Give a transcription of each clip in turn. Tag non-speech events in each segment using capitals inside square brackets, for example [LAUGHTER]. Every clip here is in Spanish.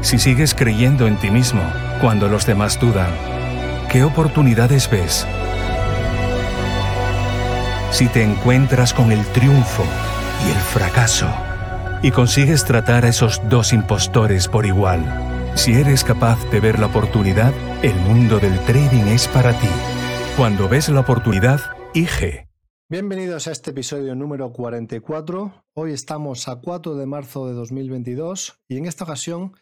si sigues creyendo en ti mismo cuando los demás dudan, ¿qué oportunidades ves? Si te encuentras con el triunfo y el fracaso y consigues tratar a esos dos impostores por igual, si eres capaz de ver la oportunidad, el mundo del trading es para ti. Cuando ves la oportunidad, IG. Bienvenidos a este episodio número 44. Hoy estamos a 4 de marzo de 2022 y en esta ocasión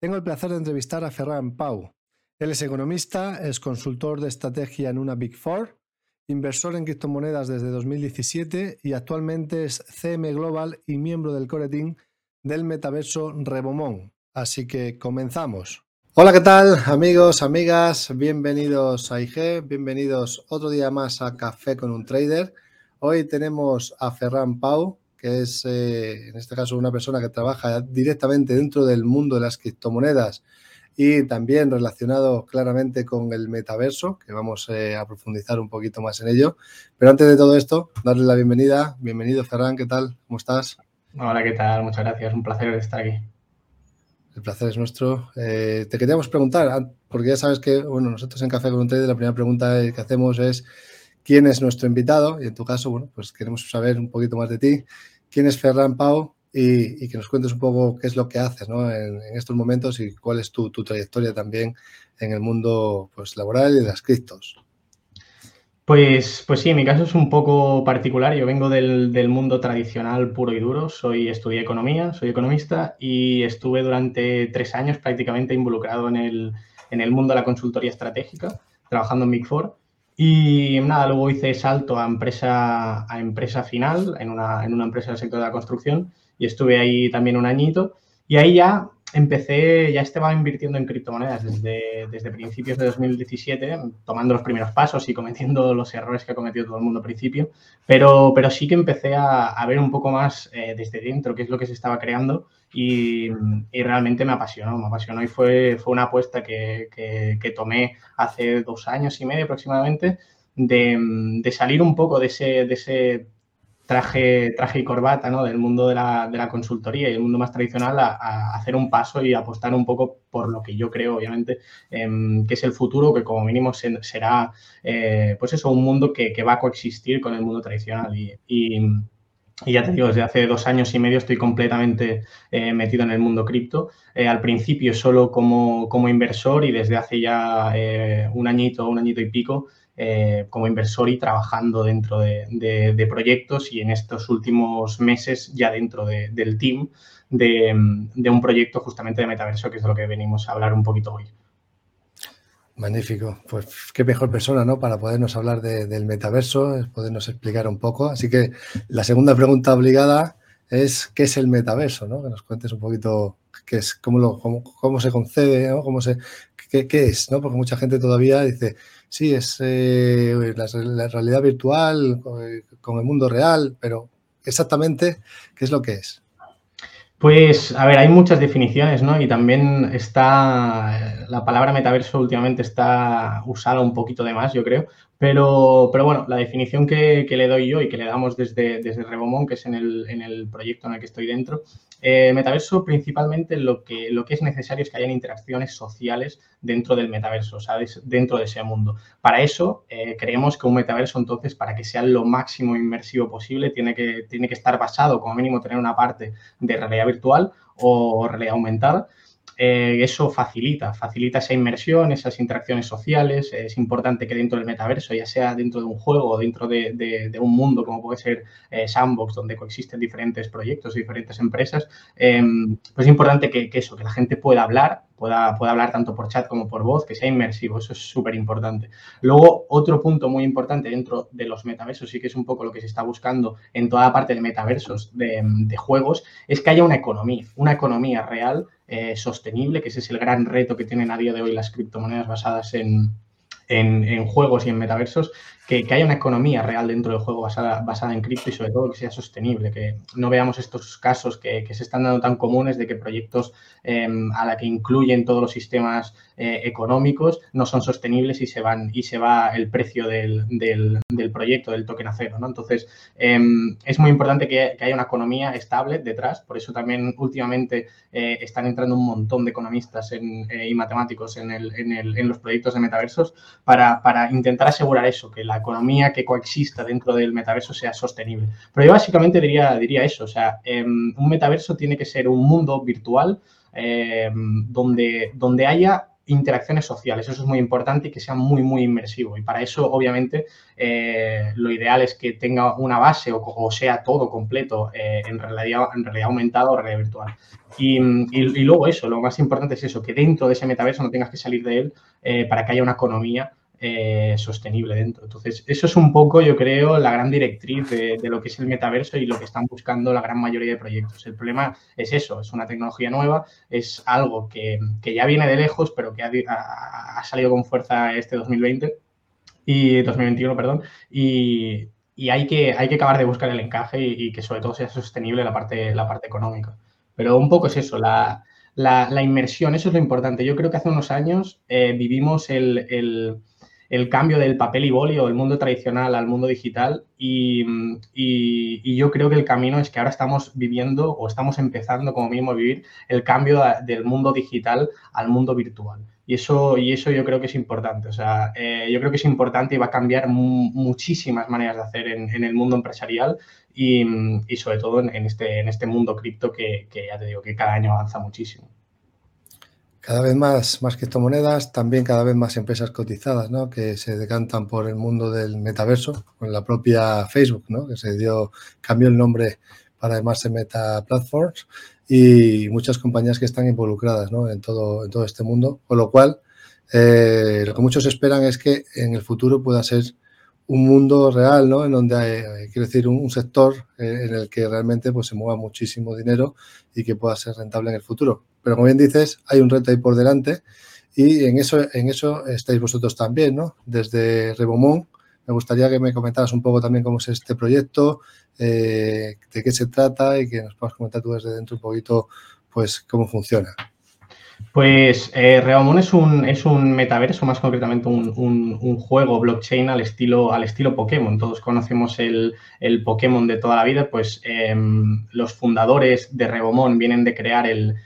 tengo el placer de entrevistar a Ferran Pau. Él es economista, es consultor de estrategia en una Big Four, inversor en criptomonedas desde 2017 y actualmente es CM Global y miembro del core team del metaverso Rebomón. Así que comenzamos. Hola, ¿qué tal amigos, amigas? Bienvenidos a IG, bienvenidos otro día más a Café con un Trader. Hoy tenemos a Ferran Pau, que es eh, en este caso una persona que trabaja directamente dentro del mundo de las criptomonedas y también relacionado claramente con el metaverso, que vamos eh, a profundizar un poquito más en ello. Pero antes de todo esto, darle la bienvenida. Bienvenido, Ferran, ¿qué tal? ¿Cómo estás? Hola, ¿qué tal? Muchas gracias, un placer estar aquí. El placer es nuestro. Eh, te queríamos preguntar, porque ya sabes que, bueno, nosotros en Café con un Trader la primera pregunta que hacemos es quién es nuestro invitado y en tu caso, bueno, pues queremos saber un poquito más de ti. ¿Quién es Ferran Pau? Y, que nos cuentes un poco qué es lo que haces ¿no? en, estos momentos y cuál es tu, trayectoria también en el mundo pues, laboral y de las criptos. Pues, pues sí, mi caso es un poco particular. Yo vengo del, del, mundo tradicional puro y duro. Soy, estudié economía, soy economista y estuve durante tres años prácticamente involucrado en el, en el mundo de la consultoría estratégica, trabajando en Big Four. Y nada, luego hice salto a empresa, a empresa final, en una, en una empresa del sector de la construcción, y estuve ahí también un añito. Y ahí ya empecé, ya estaba invirtiendo en criptomonedas desde, desde principios de 2017, tomando los primeros pasos y cometiendo los errores que ha cometido todo el mundo al principio, pero, pero sí que empecé a, a ver un poco más eh, desde dentro qué es lo que se estaba creando y, realmente me apasionó, me apasionó y fue, fue una apuesta que, que, tomé hace dos años y medio aproximadamente de, de salir un poco de ese, de ese traje, traje y corbata ¿no? del mundo de la, de la, consultoría y el mundo más tradicional a, hacer un paso y apostar un poco por lo que yo creo, obviamente, eh, que es el futuro, que como mínimo se, será, eh, pues eso, un mundo que, que, va a coexistir con el mundo tradicional. Y, y, ya te digo, desde hace dos años y medio estoy completamente eh, metido en el mundo cripto. Eh, al principio solo como, como, inversor y desde hace ya eh, un añito, un añito y pico, como inversor y trabajando dentro de, de, proyectos y en estos últimos meses ya dentro de, del team de, un proyecto justamente de metaverso, que es de lo que venimos a hablar un poquito hoy. Magnífico, pues qué mejor persona, ¿no? Para podernos hablar del metaverso, podernos explicar un poco. Así que la segunda pregunta obligada es ¿qué es el metaverso? ¿no? Que nos cuentes un poquito qué es, cómo, lo, cómo, se concede, cómo se, qué, qué, es, ¿no? Porque mucha gente todavía dice, sí, es eh, la, la, realidad virtual con, con el mundo real, pero exactamente, ¿qué es lo que es? Pues, a ver, hay muchas definiciones, ¿no? Y también está, la palabra metaverso últimamente está usada un poquito de más, yo creo, pero, pero bueno, la definición que, que, le doy yo y que le damos desde, desde que es en el, en el proyecto en el que estoy dentro, eh, metaverso principalmente lo que, lo que es necesario es que hayan interacciones sociales dentro del metaverso, ¿sabes? Dentro de ese mundo. Para eso, eh, creemos que un metaverso, entonces, para que sea lo máximo inmersivo posible, tiene que, tiene que estar basado, como mínimo, tener una parte de realidad virtual o realidad aumentada eh, eso facilita, facilita esa inmersión, esas interacciones sociales. Es importante que dentro del metaverso, ya sea dentro de un juego o dentro de, un mundo como puede ser eh, Sandbox, donde coexisten diferentes proyectos, diferentes empresas, em, pues es importante que, eso, que la gente pueda hablar, pueda, pueda hablar tanto por chat como por voz, que sea inmersivo, eso es súper importante. Luego, otro punto muy importante dentro de los metaversos, sí que es un poco lo que se está buscando en toda la parte de metaversos de, juegos, es que haya una economía, una economía real eh, sostenible, que ese es el gran reto que tienen a día de hoy las criptomonedas basadas en, en, juegos y en metaversos, que, haya una economía real dentro del juego basada, basada en cripto y sobre todo que sea sostenible, que no veamos estos casos que, se están dando tan comunes de que proyectos em, a la que incluyen todos los sistemas eh, económicos no son sostenibles y se van y se va el precio del, del, proyecto, del token a cero. ¿no? Entonces, em, es muy importante que, haya una economía estable detrás, por eso también últimamente eh, están entrando un montón de economistas en, eh, y matemáticos en, el, en, el, en los proyectos de metaversos para, para intentar asegurar eso, que la economía que coexista dentro del metaverso sea sostenible. Pero yo básicamente diría, diría eso, o sea, em, un metaverso tiene que ser un mundo virtual em, donde, donde haya interacciones sociales. Eso es muy importante y que sea muy, muy inmersivo. Y para eso, obviamente, eh, lo ideal es que tenga una base o, sea todo completo eh, en, realidad, en realidad aumentada o realidad virtual. Y, y, luego eso, lo más importante es eso, que dentro de ese metaverso no tengas que salir de él eh, para que haya una economía eh, sostenible dentro. Entonces, eso es un poco, yo creo, la gran directriz de, lo que es el metaverso y lo que están buscando la gran mayoría de proyectos. El problema es eso, es una tecnología nueva, es algo que, ya viene de lejos, pero que ha, salido con fuerza este 2020 y 2021, perdón, y, hay, que, hay que acabar de buscar el encaje y, que sobre todo sea sostenible la parte, la parte económica. Pero un poco es eso, la, inmersión, eso es lo importante. Yo creo que hace unos años eh, vivimos el el cambio del papel y boli o el mundo tradicional al mundo digital y, yo creo que el camino es que ahora estamos viviendo o estamos empezando como mínimo a vivir el cambio del mundo digital al mundo virtual. Y eso, y eso yo creo que es importante. O sea, eh, yo creo que es importante y va a cambiar muchísimas maneras de hacer en, el mundo empresarial y, sobre todo en, este, en este mundo cripto que, que ya te digo que cada año avanza muchísimo cada vez más, más criptomonedas, también cada vez más empresas cotizadas, ¿no? Que se decantan por el mundo del metaverso, con la propia Facebook, ¿no? Que se dio, cambió el nombre para llamarse Meta Platforms y muchas compañías que están involucradas, ¿no? En todo, en todo este mundo, con lo cual, eh, lo que muchos esperan es que en el futuro pueda ser un mundo real, ¿no? En donde hay, quiero decir, un, sector eh, en el que realmente pues, se mueva muchísimo dinero y que pueda ser rentable en el futuro. Pero como bien dices, hay un reto ahí por delante y en eso, en eso estáis vosotros también, ¿no? Desde Rebomón, me gustaría que me comentaras un poco también cómo es este proyecto, eh, de qué se trata y que nos puedas comentar tú desde dentro un poquito, pues, cómo funciona. Pues eh, es un, es un metaverso, más concretamente un, juego blockchain al estilo, al estilo Pokémon. Todos conocemos el, Pokémon de toda la vida, pues em, los fundadores de Rebomon vienen de crear el,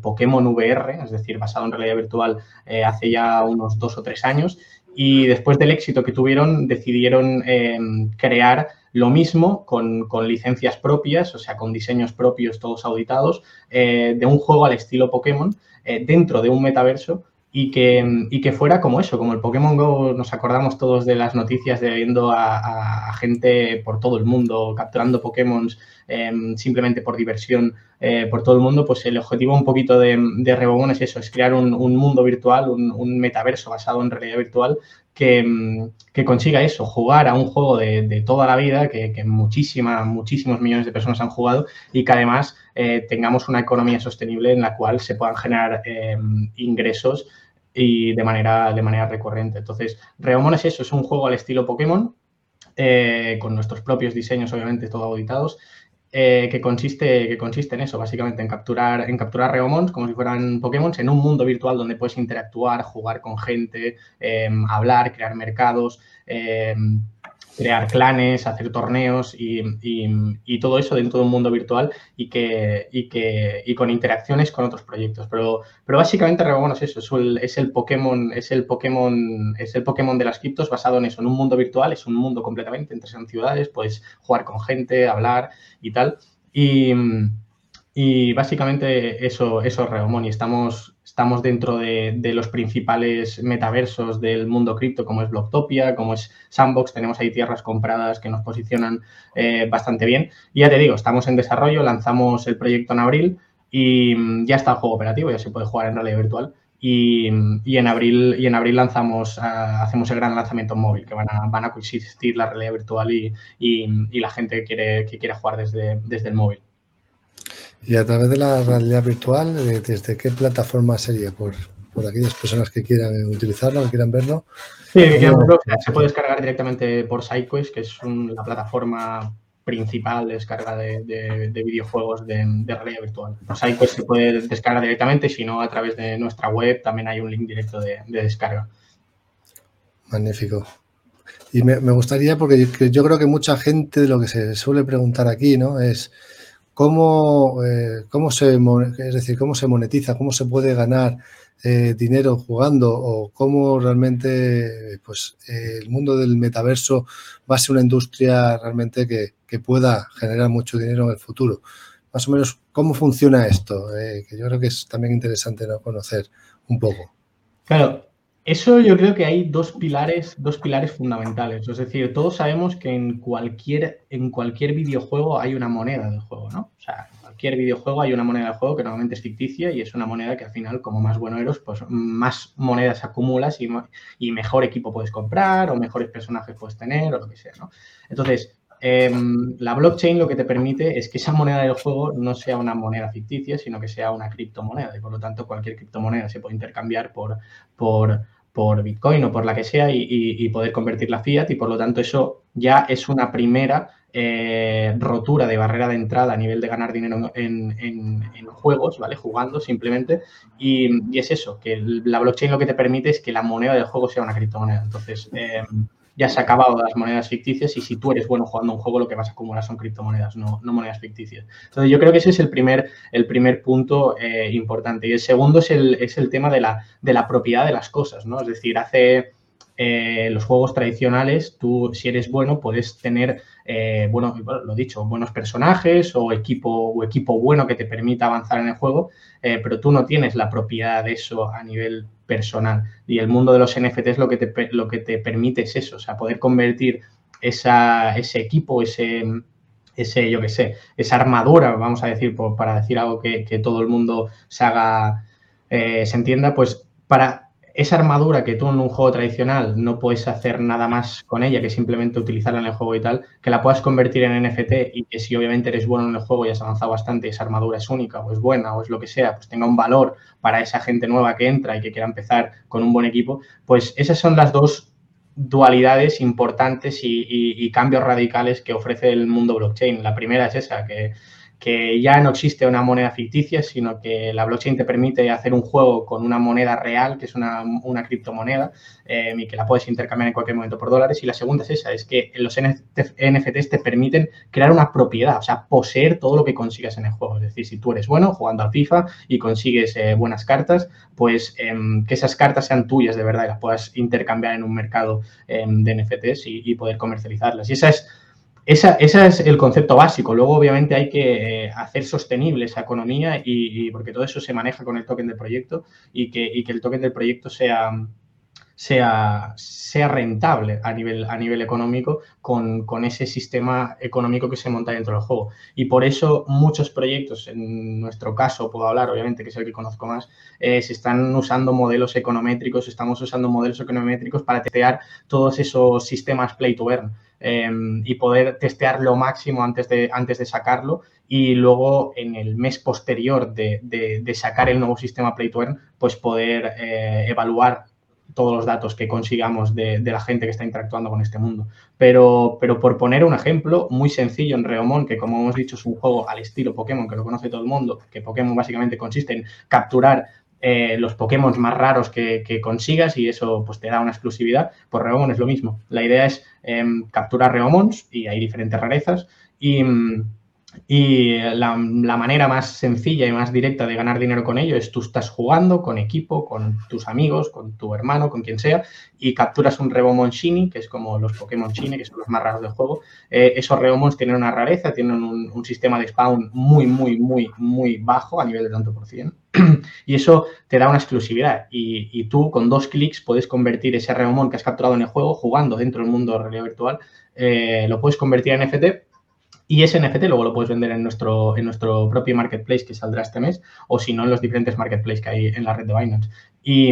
Pokémon VR, es decir, basado en realidad virtual eh, hace ya unos dos o tres años. Y después del éxito que tuvieron, decidieron em, crear lo mismo con, licencias propias, o sea, con diseños propios todos auditados, eh, de un juego al estilo Pokémon eh, dentro de un metaverso y que, y que, fuera como eso, como el Pokémon Go, nos acordamos todos de las noticias de viendo a, gente por todo el mundo capturando Pokémon em, simplemente por diversión eh, por todo el mundo, pues el objetivo un poquito de, de es eso, es crear un, mundo virtual, un, metaverso basado en realidad virtual que, consiga eso, jugar a un juego de, toda la vida, que, muchísimas, muchísimos millones de personas han jugado y que además eh, tengamos una economía sostenible en la cual se puedan generar em, ingresos y de manera, recurrente. Entonces, Reomon es eso, es un juego al estilo Pokémon, eh, con nuestros propios diseños, obviamente, todo auditados, eh, que, consiste, que consiste en eso, básicamente en capturar, en capturar Reomons como si fueran Pokémon en un mundo virtual donde puedes interactuar, jugar con gente, em, hablar, crear mercados, em, crear clanes, hacer torneos y, todo eso dentro de un mundo virtual y que, y que y con interacciones con otros proyectos. Pero, pero básicamente bueno, es eso, es el, Pokémon, es el Pokémon, es el Pokémon de las criptos basado en eso, en un mundo virtual, es un mundo completamente, entre en ciudades, puedes jugar con gente, hablar y tal. Y, Y básicamente eso, eso es Reomon y estamos, estamos dentro de, los principales metaversos del mundo cripto, como es Blocktopia, como es Sandbox. Tenemos ahí tierras compradas que nos posicionan eh, bastante bien. Y ya te digo, estamos en desarrollo, lanzamos el proyecto en abril y mm, ya está el juego operativo, ya se puede jugar en realidad virtual. Y, en abril y en abril lanzamos ah, hacemos el gran lanzamiento móvil que van a, van a coexistir la realidad virtual y, y, la gente que quiere que quiera jugar desde, desde el móvil y a través de la realidad virtual, eh, ¿desde qué plataforma sería? Por, por aquellas personas que quieran utilizarlo, que quieran verlo. Sí, que quieran verlo. Se puede descargar directamente por SideQuest, que es la plataforma principal de descarga de, videojuegos de, realidad virtual. Por SideQuest se puede descargar directamente, si no, a través de nuestra web también hay un link directo de, descarga. Magnífico. Y me, me gustaría, porque yo, yo, creo que mucha gente de lo que se suele preguntar aquí, ¿no? Es cómo, eh, cómo, se, es decir, cómo se monetiza, cómo se puede ganar eh, dinero jugando o cómo realmente pues, el mundo del metaverso va a ser una industria realmente que, pueda generar mucho dinero en el futuro. Más o menos, ¿cómo funciona esto? Eh, que yo creo que es también interesante conocer un poco. Claro, eso yo creo que hay dos pilares, dos pilares fundamentales. Es decir, todos sabemos que en cualquier, en cualquier videojuego hay una moneda del juego, ¿no? O sea, en cualquier videojuego hay una moneda del juego que normalmente es ficticia y es una moneda que al final, como más bueno eres, pues más monedas acumulas y, mejor equipo puedes comprar o mejores personajes puedes tener o lo que sea, ¿no? Entonces, Em, la blockchain lo que te permite es que esa moneda del juego no sea una moneda ficticia, sino que sea una criptomoneda. Y por lo tanto, cualquier criptomoneda se puede intercambiar por, por Bitcoin o por la que sea y, poder convertirla a fiat. Y por lo tanto, eso ya es una primera eh, rotura de barrera de entrada a nivel de ganar dinero en, en, juegos, ¿vale? Jugando simplemente. Y, y, es eso, que la blockchain lo que te permite es que la moneda del juego sea una criptomoneda. Entonces, eh, ya se ha acabado las monedas ficticias y si tú eres bueno jugando un juego, lo que vas a acumular son criptomonedas, no, no monedas ficticias. Entonces, yo creo que ese es el primer, el primer punto eh, importante. Y el segundo es el, es el tema de la, de la propiedad de las cosas, ¿no? Es decir, hace eh, los juegos tradicionales, tú si eres bueno puedes tener, eh, bueno, lo dicho, buenos personajes o equipo, o equipo bueno que te permita avanzar en el juego, eh, pero tú no tienes la propiedad de eso a nivel personal. Y el mundo de los NFTs lo que te, lo que te permite es eso, o sea, poder convertir esa, ese equipo, ese, ese, yo qué sé, esa armadura, vamos a decir, para decir algo que, todo el mundo se haga, se entienda, pues para esa armadura que tú en un juego tradicional no puedes hacer nada más con ella que simplemente utilizarla en el juego y tal, que la puedas convertir en NFT y que si obviamente eres bueno en el juego y has avanzado bastante, esa armadura es única o es buena o es lo que sea, pues tenga un valor para esa gente nueva que entra y que quiera empezar con un buen equipo, pues esas son las dos dualidades importantes y cambios radicales que ofrece el mundo blockchain. La primera es esa, que que ya no existe una moneda ficticia, sino que la blockchain te permite hacer un juego con una moneda real, que es una, criptomoneda, eh, y que la puedes intercambiar en cualquier momento por dólares. Y la segunda es esa, es que los NFTs te permiten crear una propiedad, o sea, poseer todo lo que consigas en el juego. Es decir, si tú eres bueno jugando a FIFA y consigues eh, buenas cartas, pues em, que esas cartas sean tuyas de verdad y las puedas intercambiar en un mercado em, de NFTs y poder comercializarlas. Y esa es ese es el concepto básico. Luego, obviamente, hay que eh, hacer sostenible esa economía y, porque todo eso se maneja con el token del proyecto y que, el token del proyecto sea, sea, sea rentable a nivel, a nivel económico con, ese sistema económico que se monta dentro del juego. Y por eso muchos proyectos, en nuestro caso puedo hablar, obviamente, que es el que conozco más, eh, se están usando modelos econométricos, estamos usando modelos econométricos para testear todos esos sistemas play to earn. Em, y poder testear lo máximo antes de, antes de sacarlo y luego en el mes posterior de, de, sacar el nuevo sistema Play to Earn, pues poder eh, evaluar todos los datos que consigamos de, la gente que está interactuando con este mundo. Pero, pero por poner un ejemplo muy sencillo en Reomon, que como hemos dicho es un juego al estilo Pokémon, que lo conoce todo el mundo, que Pokémon básicamente consiste en capturar eh, los Pokémon más raros que, consigas y eso pues te da una exclusividad, pues Reomon es lo mismo. La idea es em, capturar Reomons y hay diferentes rarezas y, Y la, manera más sencilla y más directa de ganar dinero con ello es tú estás jugando con equipo, con tus amigos, con tu hermano, con quien sea, y capturas un Rebomon Shiny, que es como los Pokémon Shiny, que son los más raros del juego. Eh, esos Rebomons tienen una rareza, tienen un, sistema de spawn muy, muy, muy, muy bajo a nivel de tanto por cien. [CLEARS THROAT] y eso te da una exclusividad. Y, tú con dos clics puedes convertir ese Rebomon que has capturado en el juego, jugando dentro del mundo de realidad virtual, eh, lo puedes convertir en NFT y ese NFT luego lo puedes vender en nuestro, en nuestro propio marketplace que saldrá este mes, o si no, en los diferentes marketplaces que hay en la red de Binance. Y,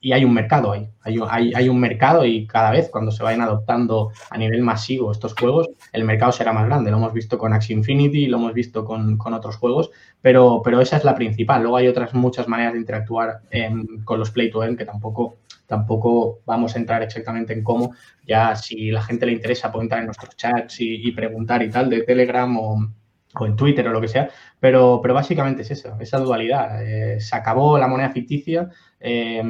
y hay un mercado ahí, hay, hay, hay, un mercado y cada vez cuando se vayan adoptando a nivel masivo estos juegos, el mercado será más grande. Lo hemos visto con Axie Infinity, lo hemos visto con, con otros juegos, pero, pero esa es la principal. Luego hay otras muchas maneras de interactuar con los Play to Earn que tampoco tampoco vamos a entrar exactamente en cómo. Ya si la gente le interesa puede entrar en nuestros chats y, preguntar y tal de Telegram o, en Twitter o lo que sea, pero, pero básicamente es eso, esa dualidad. Eh, se acabó la moneda ficticia, eh,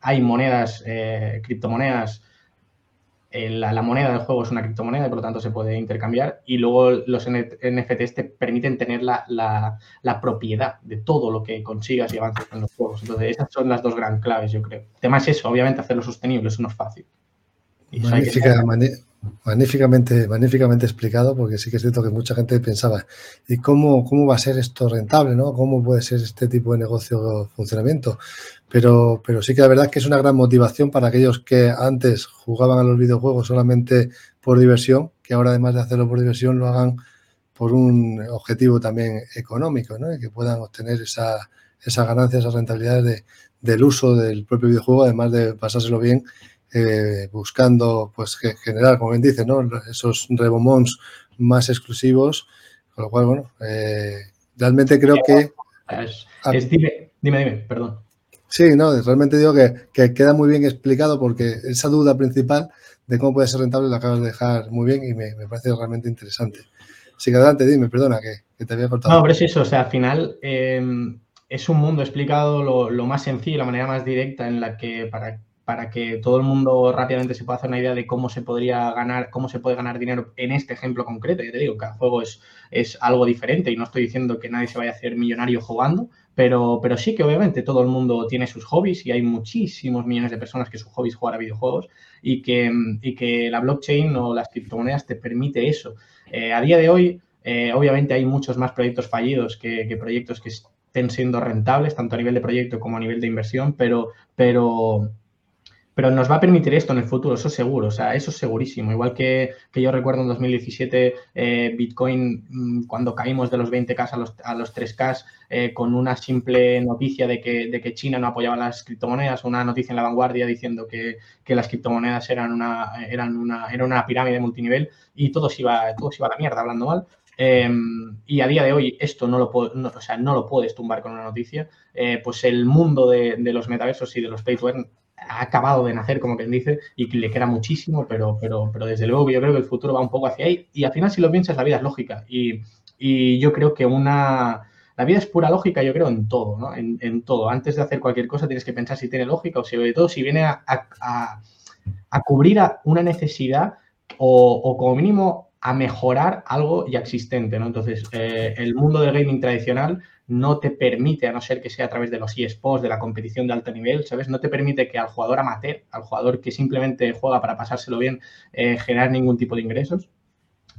hay monedas, eh, criptomonedas la, moneda del juego es una criptomoneda y por lo tanto se puede intercambiar. Y luego los NFTs te permiten tener la, propiedad de todo lo que consigas y avances en los juegos. Entonces, esas son las dos gran claves, yo creo. El tema es eso, obviamente, hacerlo sostenible, eso no es fácil. Magníficamente, magníficamente explicado, porque sí que es cierto que mucha gente pensaba, ¿y cómo, cómo va a ser esto rentable? ¿no? ¿Cómo puede ser este tipo de negocio funcionamiento? Pero, pero sí que la verdad es que es una gran motivación para aquellos que antes jugaban a los videojuegos solamente por diversión, que ahora además de hacerlo por diversión lo hagan por un objetivo también económico, ¿no? Y que puedan obtener esa, esas ganancias, esas rentabilidades del uso del propio videojuego, además de pasárselo bien eh, buscando pues generar, como bien dice, ¿no? esos rebomons más exclusivos, con lo cual, bueno, eh, realmente creo que... dime, dime, dime, perdón. Sí, no, realmente digo que, queda muy bien explicado porque esa duda principal de cómo puede ser rentable la acabas de dejar muy bien y me, parece realmente interesante. Así que adelante, dime, perdona que, te había cortado. No, pero es eso, o sea, al final em, es un mundo explicado lo, lo, más sencillo, la manera más directa en la que para, para que todo el mundo rápidamente se pueda hacer una idea de cómo se podría ganar, cómo se puede ganar dinero en este ejemplo concreto. Ya te digo, cada juego es, es algo diferente y no estoy diciendo que nadie se vaya a hacer millonario jugando, pero, pero sí que obviamente todo el mundo tiene sus hobbies y hay muchísimos millones de personas que su hobby es jugar a videojuegos y que, y que la blockchain o las criptomonedas te permite eso. Eh, a día de hoy, eh, obviamente hay muchos más proyectos fallidos que, proyectos que estén siendo rentables, tanto a nivel de proyecto como a nivel de inversión, pero, pero, pero nos va a permitir esto en el futuro, eso seguro, o sea, eso es segurísimo. Igual que, yo recuerdo en 2017 eh, Bitcoin, mm, cuando caímos de los 20K a los, a los 3K, eh, con una simple noticia de que, de que China no apoyaba las criptomonedas, una noticia en la vanguardia diciendo que, las criptomonedas eran una, eran una, era una pirámide multinivel y todo se iba, todo iba a la mierda, hablando mal. Em, y a día de hoy esto no lo, o sea, no lo puedes tumbar con una noticia. Eh, pues el mundo de, de, los metaversos y de los pay ha acabado de nacer, como quien dice, y le queda muchísimo, pero, pero, pero desde luego yo creo que el futuro va un poco hacia ahí. Y al final, si lo piensas, la vida es lógica. Y, y yo creo que una... La vida es pura lógica, yo creo, en todo, ¿no? En, todo. Antes de hacer cualquier cosa tienes que pensar si tiene lógica o si, sobre todo, si viene a, a, a cubrir una necesidad o, o, como mínimo, a mejorar algo ya existente, ¿no? Entonces, eh, el mundo del gaming tradicional no te permite, a no ser que sea a través de los eSports, de la competición de alto nivel, ¿sabes? No te permite que al jugador amateur, al jugador que simplemente juega para pasárselo bien, eh, generar ningún tipo de ingresos.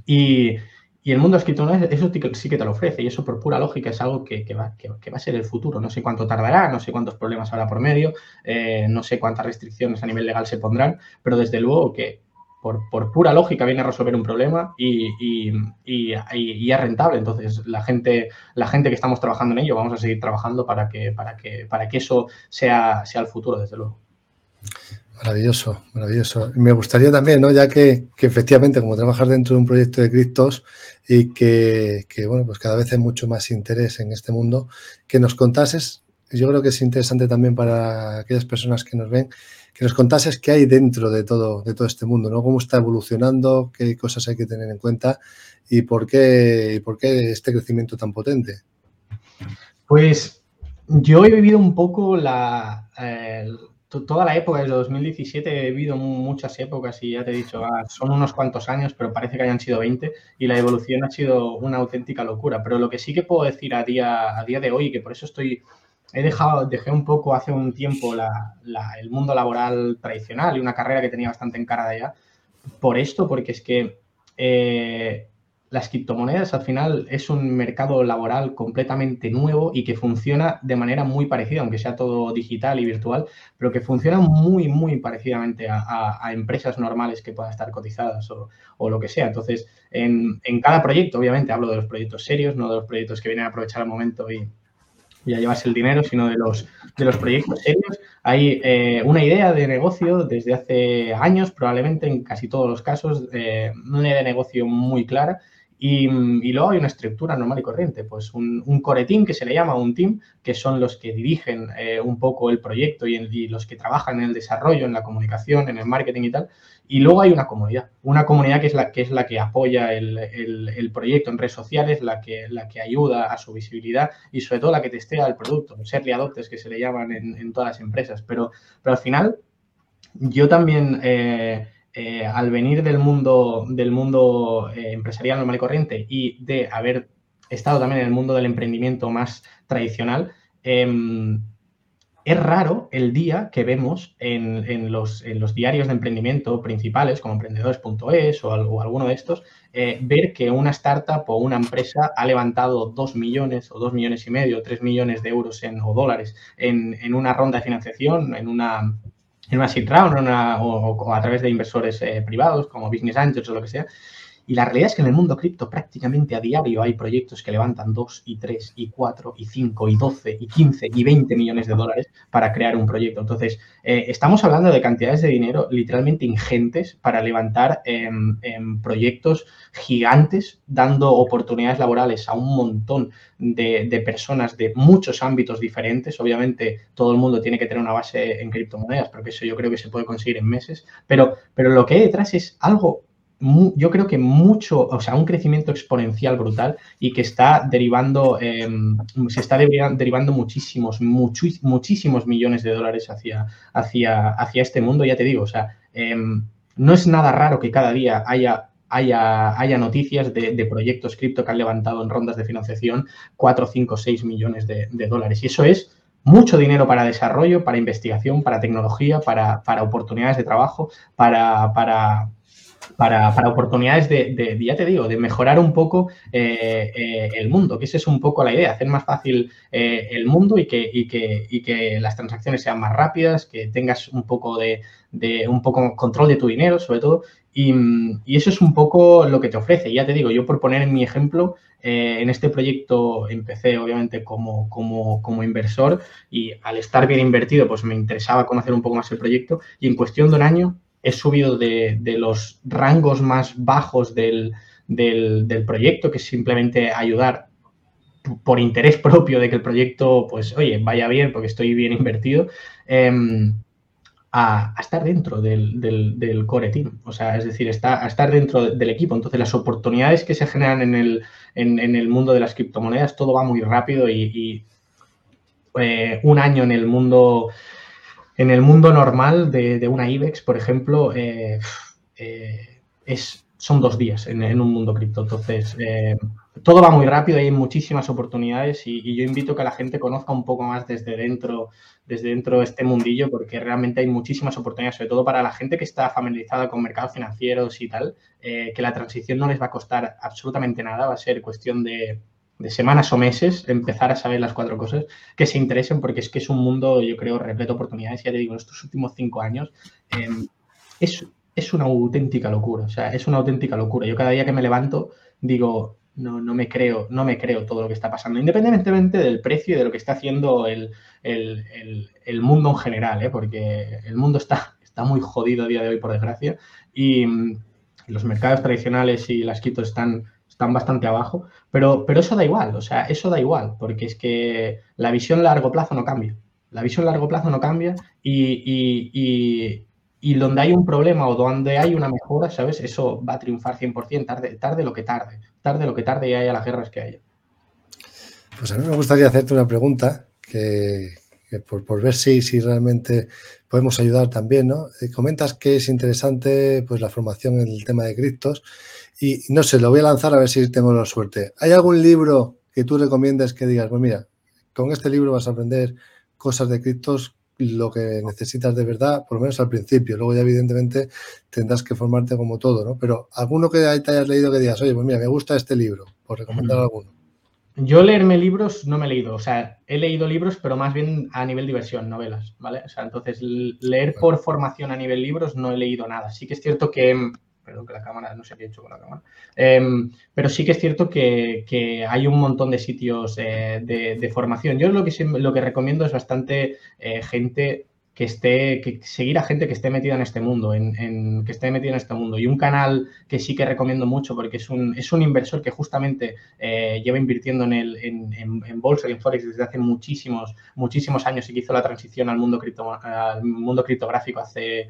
Y, y el mundo escrito eso sí que te lo ofrece y eso por pura lógica es algo que, va, que, va, a ser el futuro. No sé cuánto tardará, no sé cuántos problemas habrá por medio, eh, no sé cuántas restricciones a nivel legal se pondrán, pero desde luego que por, pura lógica viene a resolver un problema y, es rentable. Entonces, la gente, la gente que estamos trabajando en ello, vamos a seguir trabajando para que, para que, para que eso sea, sea el futuro, desde luego. Maravilloso, maravilloso. Me gustaría también, ¿no? Ya que, efectivamente, como trabajas dentro de un proyecto de criptos y que, que, bueno, pues cada vez hay mucho más interés en este mundo, que nos contases, yo creo que es interesante también para aquellas personas que nos ven, que nos contases qué hay dentro de todo, de todo este mundo, ¿no? Cómo está evolucionando, qué cosas hay que tener en cuenta y por qué, por qué este crecimiento tan potente. Pues yo he vivido un poco la, toda la época, desde 2017 he vivido muchas épocas y ya te he dicho, ah, son unos cuantos años, pero parece que hayan sido 20 y la evolución ha sido una auténtica locura. Pero lo que sí que puedo decir a día, a día de hoy, que por eso estoy, he dejado, dejé un poco hace un tiempo el mundo laboral tradicional y una carrera que tenía bastante encarada ya, por esto, porque es que eh, las criptomonedas al final es un mercado laboral completamente nuevo y que funciona de manera muy parecida, aunque sea todo digital y virtual, pero que funciona muy, muy parecidamente a, empresas normales que puedan estar cotizadas o, lo que sea. Entonces, en, cada proyecto, obviamente hablo de los proyectos serios, no de los proyectos que vienen a aprovechar el momento y, y a llevarse el dinero, sino de los, de los proyectos serios. Hay eh, una idea de negocio desde hace años, probablemente en casi todos los casos, eh, una idea de negocio muy clara y, luego hay una estructura normal y corriente, pues un, un, core team que se le llama un team, que son los que dirigen eh, un poco el proyecto y, los que trabajan en el desarrollo, en la comunicación, en el marketing y tal. Y luego hay una comunidad, una comunidad que es la que, es la que apoya el, el, proyecto en redes sociales, la que, la que ayuda a su visibilidad y sobre todo la que testea el producto, los early adopters que se le llaman en, en todas las empresas. Pero, pero al final, yo también... Eh, eh, al venir del mundo, del mundo eh, empresarial normal y corriente y de haber estado también en el mundo del emprendimiento más tradicional, em, es raro el día que vemos en, los, diarios de emprendimiento principales, como emprendedores.es o, alguno de estos, eh, ver que una startup o una empresa ha levantado dos millones o dos millones y medio, tres millones de euros en, o dólares en una ronda de financiación, en una en una seed round o, a través de inversores eh, privados como Business Angels o lo que sea. Y la realidad es que en el mundo cripto prácticamente a diario hay proyectos que levantan 2 y 3 y 4 y 5 y 12 y 15 y 20 millones de dólares para crear un proyecto. Entonces, eh, estamos hablando de cantidades de dinero literalmente ingentes para levantar em, em, proyectos gigantes, dando oportunidades laborales a un montón de, de, personas de muchos ámbitos diferentes. Obviamente, todo el mundo tiene que tener una base en criptomonedas, porque eso yo creo que se puede conseguir en meses. Pero, pero lo que hay detrás es algo yo creo que mucho, o sea, un crecimiento exponencial brutal y que está derivando, em, se está derivando muchísimos, muchísimos millones de dólares hacia, hacia, hacia este mundo, ya te digo, o sea, em, no es nada raro que cada día haya, haya, haya noticias de, proyectos cripto que han levantado en rondas de financiación 4, 5, 6 millones de, dólares. Y eso es mucho dinero para desarrollo, para investigación, para tecnología, para, para oportunidades de trabajo, para, para, para, oportunidades de, ya te digo, de mejorar un poco eh, eh, el mundo, que esa es un poco la idea, hacer más fácil eh, el mundo y que, y, que, y que, las transacciones sean más rápidas, que tengas un poco de, un poco control de tu dinero, sobre todo, y, eso es un poco lo que te ofrece. Ya te digo, yo por poner en mi ejemplo, en este proyecto empecé obviamente como, como, como, inversor y al estar bien invertido, pues me interesaba conocer un poco más el proyecto y en cuestión de un año he subido de, los rangos más bajos del, proyecto, que es simplemente ayudar por interés [LAUGHS] propio de que el proyecto, pues, oye, vaya bien porque estoy bien invertido, em, a, estar dentro del, core team. O sea, es decir, está, a estar dentro del equipo. Entonces, las oportunidades que se generan en el, en, el mundo de las criptomonedas, todo va muy rápido y, eh, un año en el mundo en el mundo normal de, una IBEX, por ejemplo, eh, eh, es, son dos días en, un mundo cripto. Entonces, eh, todo va muy rápido, hay muchísimas oportunidades y, yo invito a que la gente conozca un poco más desde dentro, desde dentro de este mundillo, porque realmente hay muchísimas oportunidades, sobre todo para la gente que está familiarizada con mercados financieros y tal, que la transición no les va a costar absolutamente nada, va a ser cuestión de, de semanas o meses empezar a saber las cuatro cosas que se interesen, porque es que es un mundo, yo creo, repleto de oportunidades. Ya te digo, en estos últimos cinco años em, es, es, una auténtica locura. O sea, es una auténtica locura. Yo cada día que me levanto digo, no, no me creo, no me creo todo lo que está pasando, independientemente del precio y de lo que está haciendo el, mundo en general, ¿eh? porque el mundo está, está muy jodido a día de hoy, por desgracia, y, y los mercados tradicionales y las criptos están están bastante abajo, pero, pero eso da igual, o sea, eso da igual, porque es que la visión a largo plazo no cambia. La visión a largo plazo no cambia y, donde hay un problema o donde hay una mejora, ¿sabes? Eso va a triunfar 100%, tarde, tarde lo que tarde, tarde lo que tarde y haya las guerras que haya. Pues a mí me gustaría hacerte una pregunta que por, ver si, si realmente podemos ayudar también, ¿no? Eh, comentas que es interesante pues la formación en el tema de criptos y no sé, lo voy a lanzar a ver si tengo la suerte. ¿Hay algún libro que tú recomiendes que digas, pues mira, con este libro vas a aprender cosas de criptos lo que necesitas de verdad, por lo menos al principio. Luego ya evidentemente tendrás que formarte como todo, ¿no? Pero alguno que te hayas leído que digas, oye, pues mira, me gusta este libro, por recomendar alguno. Yo leerme libros no me he leído, o sea, he leído libros, pero más bien a nivel diversión, novelas, ¿vale? O sea, entonces leer por formación a nivel libros no he leído nada. Sí que es cierto que, perdón que la cámara, no sé qué he hecho con la cámara, em, pero sí que es cierto que, hay un montón de sitios eh, de, formación. Yo lo que, lo que recomiendo es bastante eh, gente que esté, que seguir a gente que esté metida en este mundo, en, que esté metida en este mundo. Y un canal que sí que recomiendo mucho porque es un, es un inversor que justamente eh, lleva invirtiendo en, el, en, en, bolsa y en forex desde hace muchísimos, muchísimos años y que hizo la transición al mundo, cripto, al mundo criptográfico hace,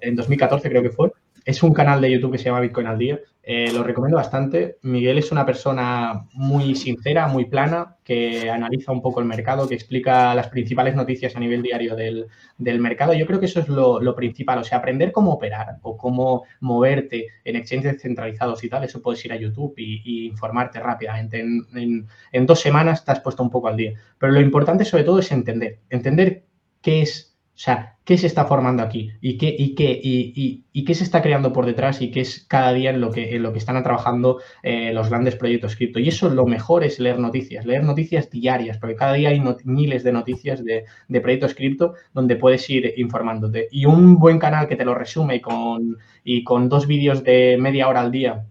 en 2014 creo que fue. Es un canal de YouTube que se llama Bitcoin al día. Eh, lo recomiendo bastante. Miguel es una persona muy sincera, muy plana, que analiza un poco el mercado, que explica las principales noticias a nivel diario del, mercado. Yo creo que eso es lo, principal. O sea, aprender cómo operar o cómo moverte en exchanges centralizados y tal, eso puedes ir a YouTube y, informarte rápidamente. En, en dos semanas te has puesto un poco al día. Pero lo importante sobre todo es entender. Entender qué es sea, ¿qué se está formando aquí? ¿Y qué, y qué, y, qué se está creando por detrás? ¿Y qué es cada día en lo que, en lo que están trabajando eh, los grandes proyectos cripto? Y eso lo mejor es leer noticias, leer noticias diarias, porque cada día hay miles de noticias de, proyectos cripto donde puedes ir informándote. Y un buen canal que te lo resume con, y con dos vídeos de media hora al día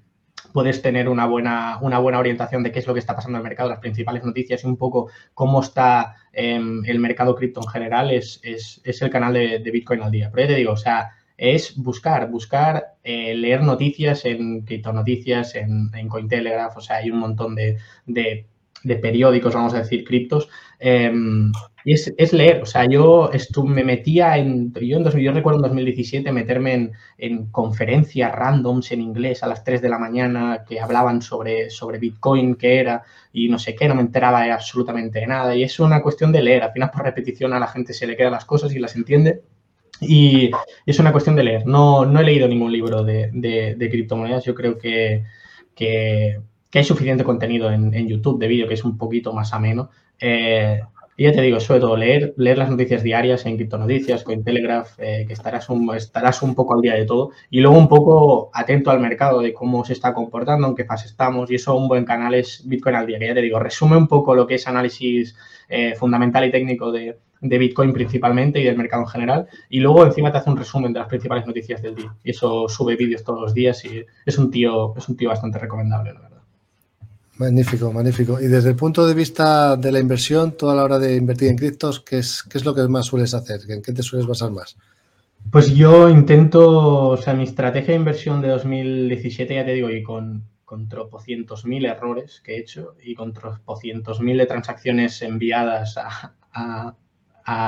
puedes tener una buena, una buena orientación de qué es lo que está pasando en el mercado, las principales noticias y un poco cómo está em, el mercado cripto en general, es, es, es el canal de, Bitcoin al día. Pero ya te digo, o sea, es buscar, buscar, eh, leer noticias en criptonoticias, en, en Cointelegraph, o sea, hay un montón de, de, de periódicos, vamos a decir, criptos. Em, y es, leer, o sea, yo me metía en, yo, en yo recuerdo en 2017 meterme en, conferencias randoms en inglés a las 3 de la mañana que hablaban sobre, sobre Bitcoin, qué era, y no sé qué, no me enteraba de absolutamente nada. Y es una cuestión de leer, al final por repetición a la gente se le quedan las cosas y las entiende. Y es una cuestión de leer. No, no he leído ningún libro de, criptomonedas, yo creo que, que, hay suficiente contenido en, YouTube de vídeo que es un poquito más ameno. Eh, y ya te digo, sobre todo leer, leer las noticias diarias en Criptonoticias, Cointelegraph, eh, que estarás un, estarás un poco al día de todo. Y luego un poco atento al mercado de cómo se está comportando, en qué fase estamos. Y eso un buen canal es Bitcoin al día, que ya te digo, resume un poco lo que es análisis eh, fundamental y técnico de, de Bitcoin principalmente y del mercado en general. Y luego encima te hace un resumen de las principales noticias del día. Y eso sube vídeos todos los días y es un tío, es un tío bastante recomendable, verdad. Magnífico, magnífico. Y desde el punto de vista de la inversión, toda la hora de invertir en criptos, ¿qué es, qué es lo que más sueles hacer? ¿En qué te sueles basar más? Pues yo intento, o sea, mi estrategia de inversión de 2017, ya te digo, y con, con tropocientos mil errores que he hecho y con tropocientos mil de transacciones enviadas a, a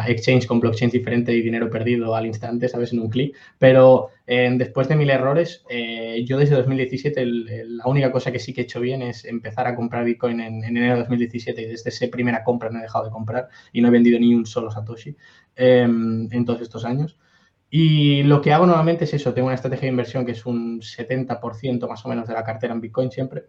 exchange con blockchain diferente y dinero perdido al instante, ¿sabes? En un clic. Pero eh, después de mil errores, eh, yo desde 2017 la única cosa que sí que he hecho bien es empezar a comprar Bitcoin en, enero de 2017 y desde esa primera compra no he dejado de comprar y no he vendido ni un solo Satoshi em, en todos estos años. Y lo que hago nuevamente es eso, tengo una estrategia de inversión que es un 70% más o menos de la cartera en Bitcoin siempre,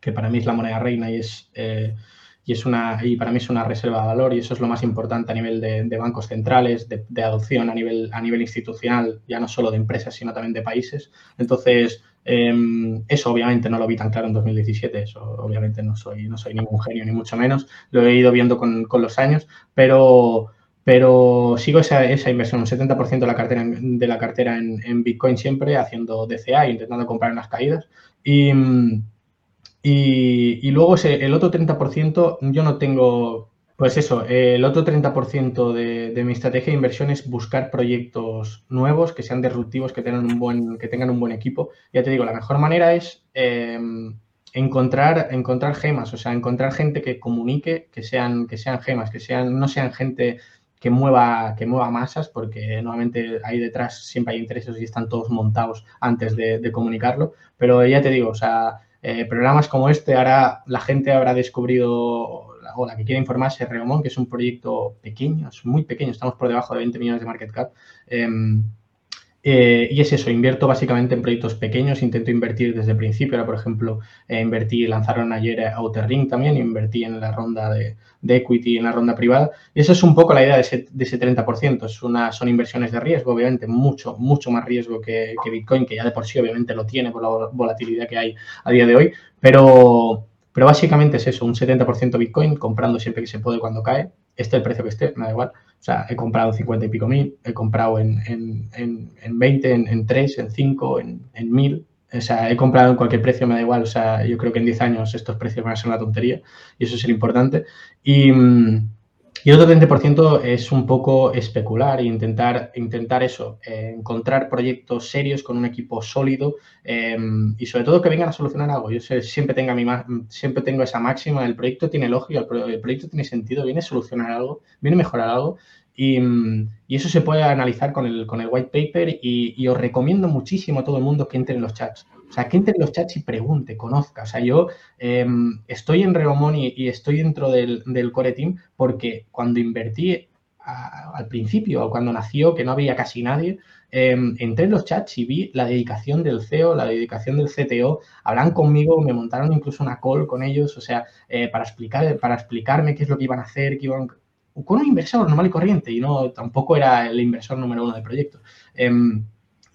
que para mí es la moneda reina y es... Eh, y, es una, y para mí es una reserva de valor y eso es lo más importante a nivel de, bancos centrales, de, adopción a nivel, a nivel institucional, ya no solo de empresas, sino también de países. Entonces, em, eso obviamente no lo vi tan claro en 2017, eso obviamente no soy, no soy ningún genio, ni mucho menos, lo he ido viendo con, con los años, pero, pero sigo esa, esa inversión, un 70% de la cartera, de la cartera en, en, Bitcoin siempre, haciendo DCA, intentando comprar en las caídas. Y, y, luego el otro 30%, yo no tengo, pues eso, el otro 30% de, de, mi estrategia de inversión es buscar proyectos nuevos que sean disruptivos, que tengan un buen, que tengan un buen equipo. Ya te digo, la mejor manera es em, encontrar, encontrar gemas, o sea, encontrar gente que comunique, que sean, que sean gemas, que sean, no sean gente que mueva, que mueva masas, porque normalmente ahí detrás siempre hay intereses y están todos montados antes de, de comunicarlo. Pero ya te digo, o sea, eh, programas como este, ahora la gente habrá descubrido o la que quiera informarse, Reomon, que es un proyecto pequeño, es muy pequeño, estamos por debajo de 20 millones de market cap. Em, eh, y es eso, invierto básicamente en proyectos pequeños, intento invertir desde el principio. Ahora, por ejemplo, eh, invertí, lanzaron ayer Outer Ring también, invertí en la ronda de, equity, en la ronda privada. Y eso es un poco la idea de ese, de ese 30%. Es una, son inversiones de riesgo, obviamente, mucho, mucho más riesgo que, Bitcoin, que ya de por sí obviamente lo tiene por la volatilidad que hay a día de hoy. Pero, pero básicamente es eso, un 70% Bitcoin, comprando siempre que se puede cuando cae, esté el precio que esté, me da igual. O sea, he comprado 50 y pico mil, he comprado en, en, en, en 20, en, en 3, en 5, en, en 1000. O sea, he comprado en cualquier precio, me da igual. O sea, yo creo que en 10 años estos precios van a ser una tontería y eso es lo importante. Y, mm, y el otro 20% es un poco especular e intentar, intentar eso, eh, encontrar proyectos serios con un equipo sólido eh, y sobre todo que vengan a solucionar algo. Yo siempre, tenga mi, siempre tengo esa máxima, el proyecto tiene lógica, el, proyecto tiene sentido, viene a solucionar algo, viene a mejorar algo y, y, eso se puede analizar con el, con el white paper y, y, os recomiendo muchísimo a todo el mundo que entre en los chats. O sea, que entre en los chats y pregunte, conozca. O sea, yo eh, estoy en Reomon y, estoy dentro del, core team porque cuando invertí a, al principio, o cuando nació, que no había casi nadie, eh, entré en los chats y vi la dedicación del CEO, la dedicación del CTO, hablan conmigo, me montaron incluso una call con ellos, o sea, eh, para, explicar, para explicarme qué es lo que iban a hacer, qué iban, con un inversor normal y corriente, y no tampoco era el inversor número uno del proyecto. Um,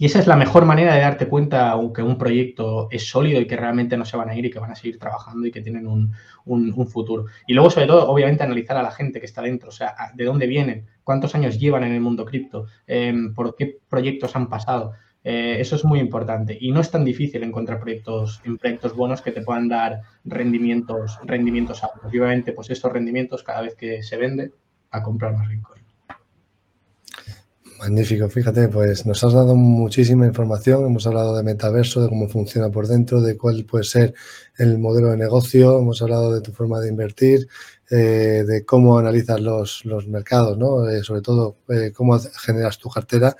y esa es la mejor manera de darte cuenta que un proyecto es sólido y que realmente no se van a ir y que van a seguir trabajando y que tienen un, un, futuro. Y luego, sobre todo, obviamente, analizar a la gente que está dentro, o sea, de dónde vienen, cuántos años llevan en el mundo cripto, eh, por qué proyectos han pasado. Eh, eso es muy importante y no es tan difícil encontrar proyectos, en proyectos buenos que te puedan dar rendimientos, rendimientos altos. Obviamente, pues estos rendimientos, cada vez que se vende, a comprar más Bitcoin. Magnífico, fíjate, pues nos has dado muchísima información, hemos hablado de metaverso, de cómo funciona por dentro, de cuál puede ser el modelo de negocio, hemos hablado de tu forma de invertir, eh, de cómo analizas los, los mercados, ¿no? Eh, sobre todo eh, cómo generas tu cartera.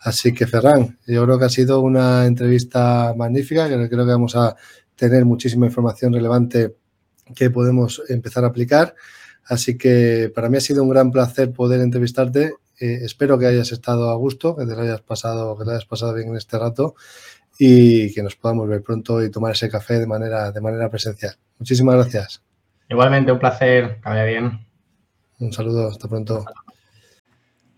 Así que Ferran, yo creo que ha sido una entrevista magnífica, que creo que vamos a tener muchísima información relevante que podemos empezar a aplicar. Así que para mí ha sido un gran placer poder entrevistarte. Eh, espero que hayas estado a gusto, que te lo hayas pasado, que te hayas pasado bien en este rato y que nos podamos ver pronto y tomar ese café de manera, de manera presencial. Muchísimas gracias. Igualmente, un placer. Que vaya bien. Un saludo, hasta pronto.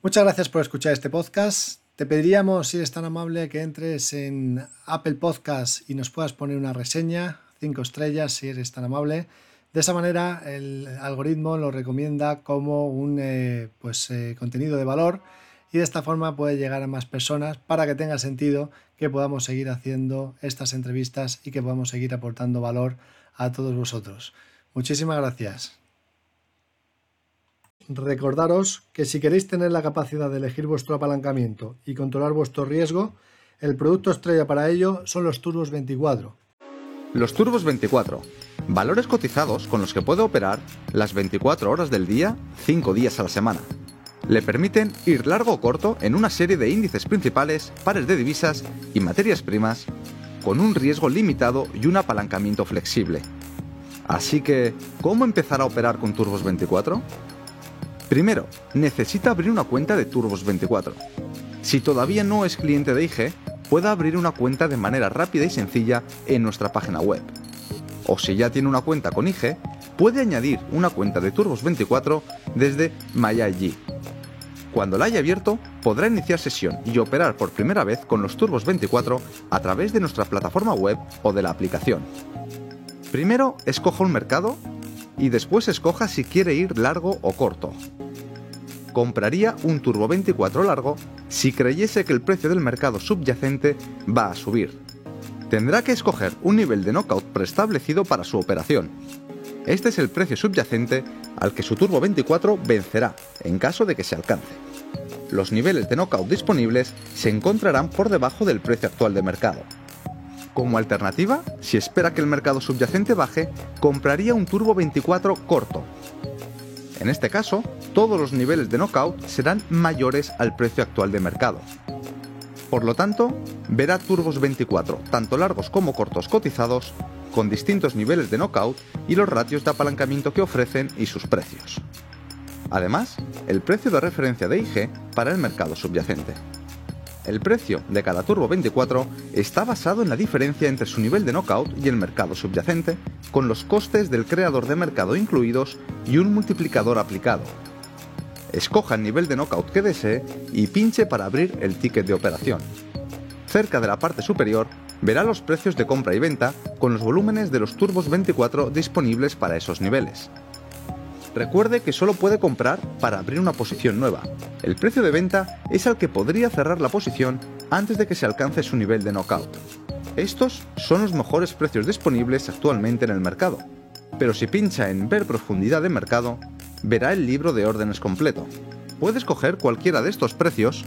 Muchas gracias por escuchar este podcast. Te pediríamos, si eres tan amable, que entres en Apple Podcast y nos puedas poner una reseña, cinco estrellas, si eres tan amable. De esa manera, el algoritmo lo recomienda como un eh, pues, eh, contenido de valor y de esta forma puede llegar a más personas para que tenga sentido que podamos seguir haciendo estas entrevistas y que podamos seguir aportando valor a todos vosotros. Muchísimas gracias. Recordaros que si queréis tener la capacidad de elegir vuestro apalancamiento y controlar vuestro riesgo, el producto estrella para ello son los Turbos 24. Los Turbos 24 Valores cotizados con los que puede operar las 24 horas del día, 5 días a la semana. Le permiten ir largo o corto en una serie de índices principales, pares de divisas y materias primas, con un riesgo limitado y un apalancamiento flexible. Así que, ¿cómo empezar a operar con Turbos 24? Primero, necesita abrir una cuenta de Turbos 24. Si todavía no es cliente de IG, puede abrir una cuenta de manera rápida y sencilla en nuestra página web o si ya tiene una cuenta con IG, puede añadir una cuenta de Turbos24 desde MyIG. Cuando la haya abierto, podrá iniciar sesión y operar por primera vez con los Turbos 24 a través de nuestra plataforma web o de la aplicación. Primero escoja un mercado y después escoja si quiere ir largo o corto. Compraría un Turbo 24 largo si creyese que el precio del mercado subyacente va a subir tendrá que escoger un nivel de knockout preestablecido para su operación. Este es el precio subyacente al que su Turbo 24 vencerá en caso de que se alcance. Los niveles de knockout disponibles se encontrarán por debajo del precio actual de mercado. Como alternativa, si espera que el mercado subyacente baje, compraría un Turbo 24 corto. En este caso, todos los niveles de knockout serán mayores al precio actual de mercado. Por lo tanto, verá turbos 24, tanto largos como cortos cotizados, con distintos niveles de knockout y los ratios de apalancamiento que ofrecen y sus precios. Además, el precio de referencia de IG para el mercado subyacente. El precio de cada Turbo 24 está basado en la diferencia entre su nivel de knockout y el mercado subyacente, con los costes del creador de mercado incluidos y un multiplicador aplicado. Escoja el nivel de knockout que desee y pinche para abrir el ticket de operación. Cerca de la parte superior verá los precios de compra y venta con los volúmenes de los turbos 24 disponibles para esos niveles. Recuerde que solo puede comprar para abrir una posición nueva. El precio de venta es al que podría cerrar la posición antes de que se alcance su nivel de knockout. Estos son los mejores precios disponibles actualmente en el mercado, pero si pincha en Ver profundidad de mercado, verá el libro de órdenes completo. Puede escoger cualquiera de estos precios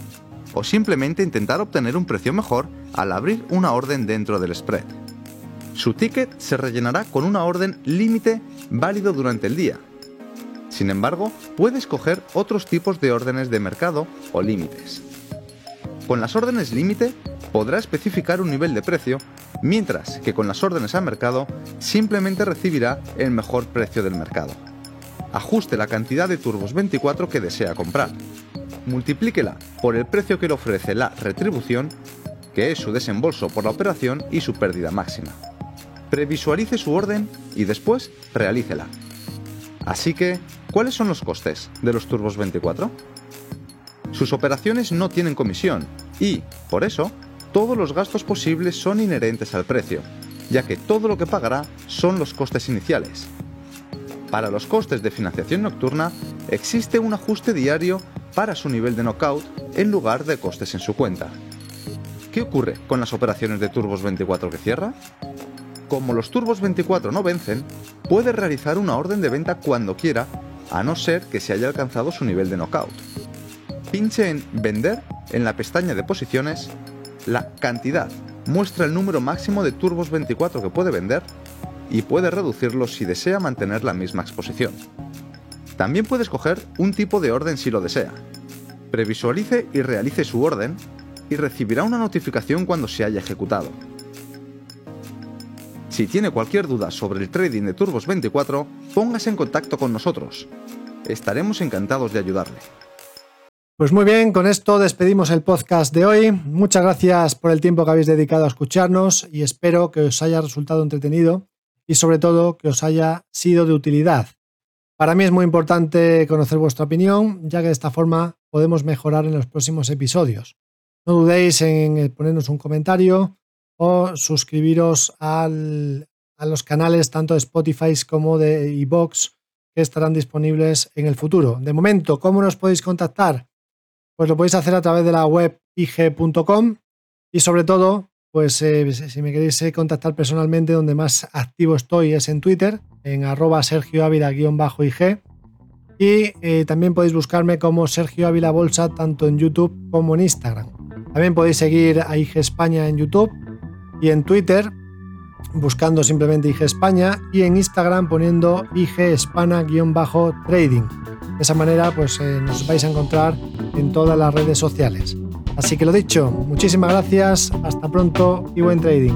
o simplemente intentar obtener un precio mejor al abrir una orden dentro del spread. Su ticket se rellenará con una orden límite válido durante el día. Sin embargo, puede escoger otros tipos de órdenes de mercado o límites. Con las órdenes límite podrá especificar un nivel de precio, mientras que con las órdenes a mercado simplemente recibirá el mejor precio del mercado. Ajuste la cantidad de turbos 24 que desea comprar multiplíquela por el precio que le ofrece la retribución, que es su desembolso por la operación y su pérdida máxima. Previsualice su orden y después realícela. Así que, ¿cuáles son los costes de los turbos 24? Sus operaciones no tienen comisión y, por eso, todos los gastos posibles son inherentes al precio, ya que todo lo que pagará son los costes iniciales. Para los costes de financiación nocturna existe un ajuste diario para su nivel de knockout en lugar de costes en su cuenta. ¿Qué ocurre con las operaciones de Turbos 24 que cierra? Como los Turbos 24 no vencen, puede realizar una orden de venta cuando quiera, a no ser que se haya alcanzado su nivel de knockout. Pinche en Vender en la pestaña de posiciones, la cantidad muestra el número máximo de Turbos 24 que puede vender y puede reducirlo si desea mantener la misma exposición. También puede escoger un tipo de orden si lo desea. Previsualice y realice su orden y recibirá una notificación cuando se haya ejecutado. Si tiene cualquier duda sobre el trading de Turbos 24, póngase en contacto con nosotros. Estaremos encantados de ayudarle. Pues muy bien, con esto despedimos el podcast de hoy. Muchas gracias por el tiempo que habéis dedicado a escucharnos y espero que os haya resultado entretenido y sobre todo que os haya sido de utilidad. Para mí es muy importante conocer vuestra opinión, ya que de esta forma podemos mejorar en los próximos episodios. No dudéis en ponernos un comentario o suscribiros a los canales tanto de Spotify como de iBox que estarán disponibles en el futuro. De momento, ¿cómo nos podéis contactar? Pues lo podéis hacer a través de la web ig.com y sobre todo, pues eh, si me queréis eh, contactar personalmente, donde más activo estoy es en Twitter, en arroba Sergio Ávila-IG. Y eh, también podéis buscarme como Sergio Ávila Bolsa tanto en YouTube como en Instagram. También podéis seguir a IG España en YouTube y en Twitter buscando simplemente IG España y en Instagram poniendo IG Hispana-trading. De esa manera pues nos vais a encontrar en todas las redes sociales. Así que lo dicho, muchísimas gracias, hasta pronto y buen trading.